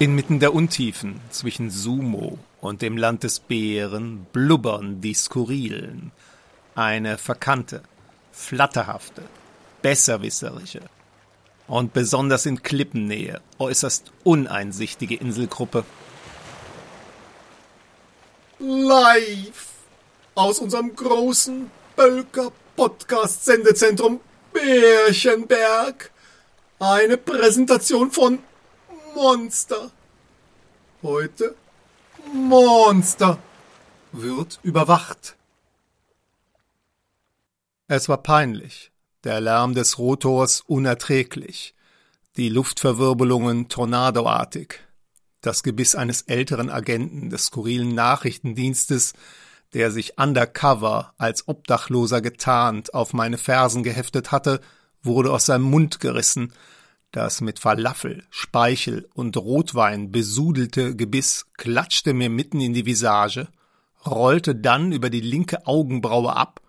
Inmitten der Untiefen zwischen Sumo und dem Land des Bären blubbern die Skurrilen. Eine verkannte, flatterhafte, besserwisserische und besonders in Klippennähe äußerst uneinsichtige Inselgruppe. Live aus unserem großen Bölker-Podcast-Sendezentrum Bärchenberg. Eine Präsentation von Monster. Heute Monster wird überwacht. Es war peinlich, der Lärm des Rotors unerträglich, die Luftverwirbelungen tornadoartig, das Gebiss eines älteren Agenten des skurrilen Nachrichtendienstes, der sich undercover als Obdachloser getarnt auf meine Fersen geheftet hatte, wurde aus seinem Mund gerissen, das mit Falafel, Speichel und Rotwein besudelte Gebiss klatschte mir mitten in die Visage, rollte dann über die linke Augenbraue ab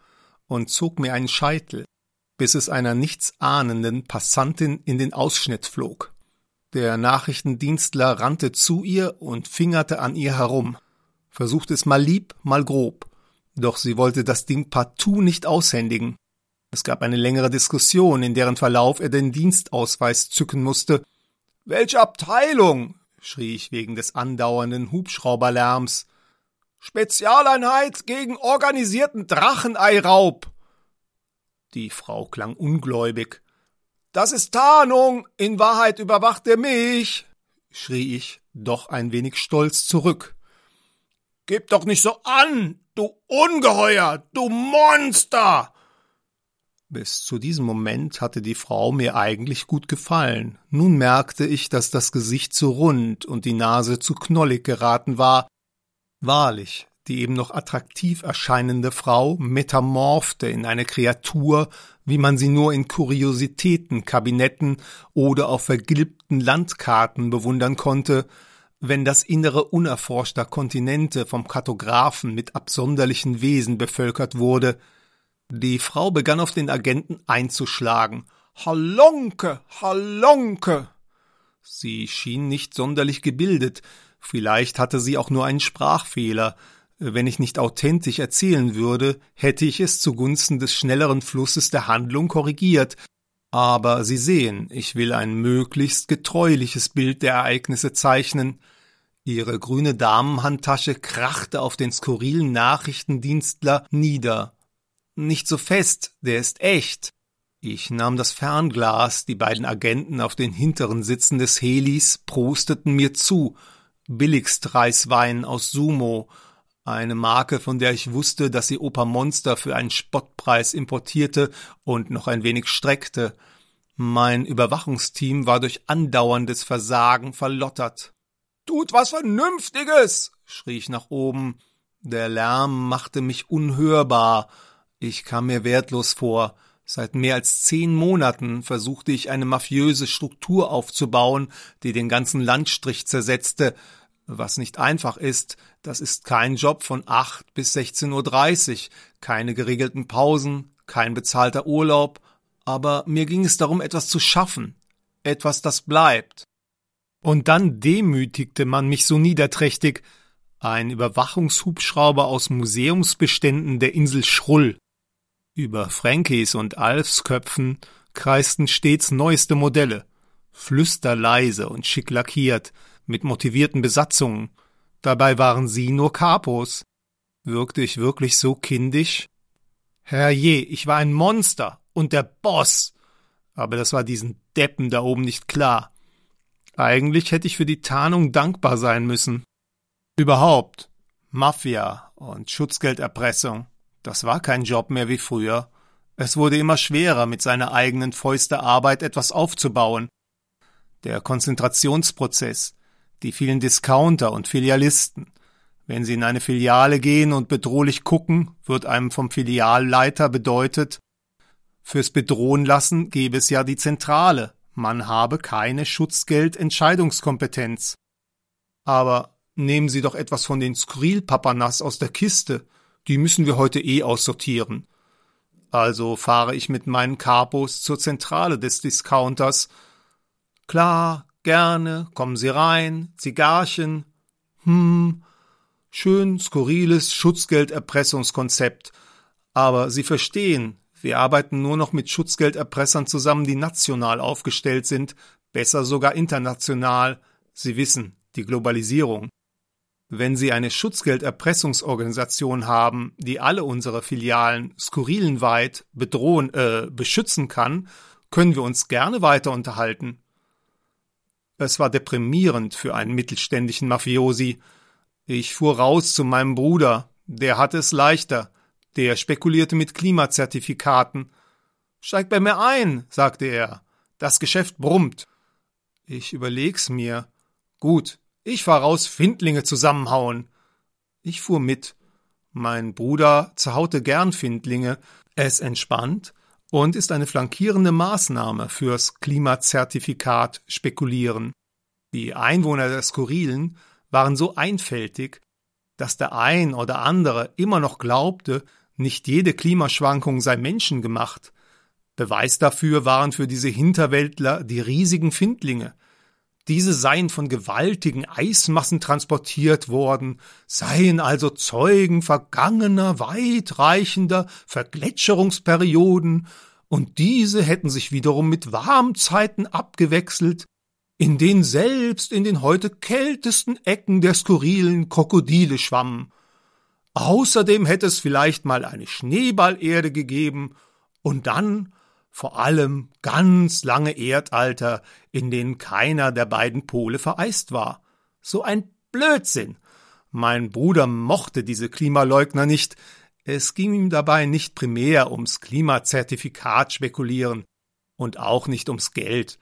und zog mir einen Scheitel, bis es einer nichtsahnenden Passantin in den Ausschnitt flog. Der Nachrichtendienstler rannte zu ihr und fingerte an ihr herum, versuchte es mal lieb, mal grob, doch sie wollte das Ding partout nicht aushändigen. Es gab eine längere Diskussion, in deren Verlauf er den Dienstausweis zücken musste. Welche Abteilung? schrie ich wegen des andauernden Hubschrauberlärms. Spezialeinheit gegen organisierten Dracheneiraub. Die Frau klang ungläubig. Das ist Tarnung, in Wahrheit überwacht er mich, schrie ich, doch ein wenig stolz zurück. Gib doch nicht so an, du Ungeheuer, du Monster! Bis zu diesem Moment hatte die Frau mir eigentlich gut gefallen. Nun merkte ich, dass das Gesicht zu rund und die Nase zu knollig geraten war. Wahrlich, die eben noch attraktiv erscheinende Frau metamorphte in eine Kreatur, wie man sie nur in Kuriositätenkabinetten oder auf vergilbten Landkarten bewundern konnte, wenn das Innere unerforschter Kontinente vom Kartographen mit absonderlichen Wesen bevölkert wurde, die Frau begann auf den Agenten einzuschlagen. Hallonke, Hallonke! Sie schien nicht sonderlich gebildet, vielleicht hatte sie auch nur einen Sprachfehler. Wenn ich nicht authentisch erzählen würde, hätte ich es zugunsten des schnelleren Flusses der Handlung korrigiert. Aber Sie sehen, ich will ein möglichst getreuliches Bild der Ereignisse zeichnen. Ihre grüne Damenhandtasche krachte auf den skurrilen Nachrichtendienstler nieder. Nicht so fest, der ist echt. Ich nahm das Fernglas, die beiden Agenten auf den hinteren Sitzen des Helis prosteten mir zu. Billigstreiswein aus Sumo, eine Marke, von der ich wusste, dass sie Opa Monster für einen Spottpreis importierte und noch ein wenig streckte. Mein Überwachungsteam war durch andauerndes Versagen verlottert. Tut was Vernünftiges! schrie ich nach oben. Der Lärm machte mich unhörbar. Ich kam mir wertlos vor. Seit mehr als zehn Monaten versuchte ich eine mafiöse Struktur aufzubauen, die den ganzen Landstrich zersetzte. Was nicht einfach ist, das ist kein Job von acht bis 16.30 Uhr, keine geregelten Pausen, kein bezahlter Urlaub, aber mir ging es darum, etwas zu schaffen, etwas, das bleibt. Und dann demütigte man mich so niederträchtig, ein Überwachungshubschrauber aus Museumsbeständen der Insel Schrull. Über Frankies und Alfs Köpfen kreisten stets neueste Modelle, flüsterleise und schick lackiert, mit motivierten Besatzungen. Dabei waren sie nur Kapos. Wirkte ich wirklich so kindisch? Herrje, ich war ein Monster und der Boss. Aber das war diesen Deppen da oben nicht klar. Eigentlich hätte ich für die Tarnung dankbar sein müssen. Überhaupt. Mafia und Schutzgelderpressung. Das war kein Job mehr wie früher. Es wurde immer schwerer, mit seiner eigenen Fäuste Arbeit etwas aufzubauen. Der Konzentrationsprozess, die vielen Discounter und Filialisten. Wenn Sie in eine Filiale gehen und bedrohlich gucken, wird einem vom Filialleiter bedeutet, fürs Bedrohen lassen gebe es ja die Zentrale, man habe keine Schutzgeldentscheidungskompetenz. Aber nehmen Sie doch etwas von den Skrylpapanas aus der Kiste die müssen wir heute eh aussortieren. Also fahre ich mit meinen Capos zur Zentrale des Discounters. Klar, Gerne, kommen Sie rein, Zigarchen. Hm, schön skurriles Schutzgelderpressungskonzept. Aber Sie verstehen, wir arbeiten nur noch mit Schutzgelderpressern zusammen, die national aufgestellt sind, besser sogar international. Sie wissen, die Globalisierung. Wenn Sie eine Schutzgelderpressungsorganisation haben, die alle unsere Filialen skurrilenweit bedrohen, äh, beschützen kann, können wir uns gerne weiter unterhalten. Es war deprimierend für einen mittelständischen Mafiosi. Ich fuhr raus zu meinem Bruder, der hatte es leichter, der spekulierte mit Klimazertifikaten. Steig bei mir ein, sagte er. Das Geschäft brummt. Ich überleg's mir. Gut, ich fahr raus Findlinge zusammenhauen. Ich fuhr mit. Mein Bruder zerhaute gern Findlinge. Es entspannt und ist eine flankierende Maßnahme fürs Klimazertifikat spekulieren. Die Einwohner der Skurrilen waren so einfältig, dass der ein oder andere immer noch glaubte, nicht jede Klimaschwankung sei menschengemacht. Beweis dafür waren für diese Hinterwäldler die riesigen Findlinge. Diese seien von gewaltigen Eismassen transportiert worden, seien also Zeugen vergangener, weitreichender Vergletscherungsperioden, und diese hätten sich wiederum mit Warmzeiten abgewechselt, in denen selbst in den heute kältesten Ecken der skurrilen Krokodile schwammen. Außerdem hätte es vielleicht mal eine Schneeballerde gegeben und dann vor allem ganz lange Erdalter, in denen keiner der beiden Pole vereist war. So ein Blödsinn. Mein Bruder mochte diese Klimaleugner nicht. Es ging ihm dabei nicht primär ums Klimazertifikat spekulieren und auch nicht ums Geld.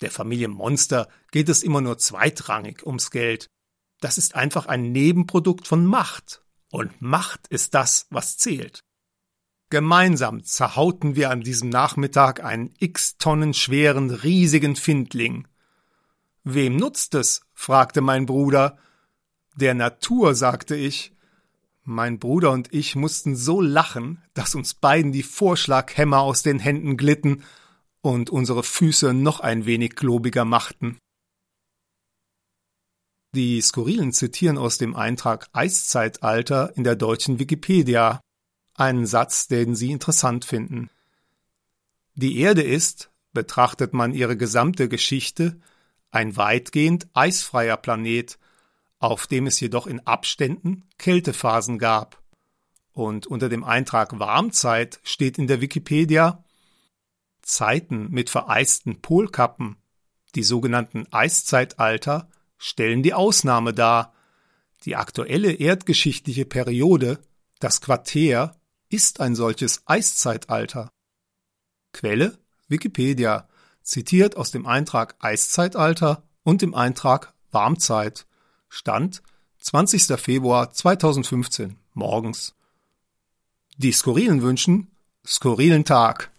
Der Familie Monster geht es immer nur zweitrangig ums Geld. Das ist einfach ein Nebenprodukt von Macht und Macht ist das, was zählt. Gemeinsam zerhauten wir an diesem Nachmittag einen x Tonnen schweren, riesigen Findling. Wem nutzt es? fragte mein Bruder. Der Natur, sagte ich. Mein Bruder und ich mussten so lachen, dass uns beiden die Vorschlaghämmer aus den Händen glitten und unsere Füße noch ein wenig globiger machten. Die Skurrilen zitieren aus dem Eintrag Eiszeitalter in der deutschen Wikipedia einen Satz, den sie interessant finden. Die Erde ist, betrachtet man ihre gesamte Geschichte, ein weitgehend eisfreier Planet, auf dem es jedoch in Abständen Kältephasen gab. Und unter dem Eintrag Warmzeit steht in der Wikipedia Zeiten mit vereisten Polkappen, die sogenannten Eiszeitalter, stellen die Ausnahme dar. Die aktuelle erdgeschichtliche Periode, das Quartär, ist ein solches Eiszeitalter. Quelle Wikipedia, zitiert aus dem Eintrag Eiszeitalter und dem Eintrag Warmzeit. Stand 20. Februar 2015 morgens. Die Skurrilen wünschen skurrilen Tag.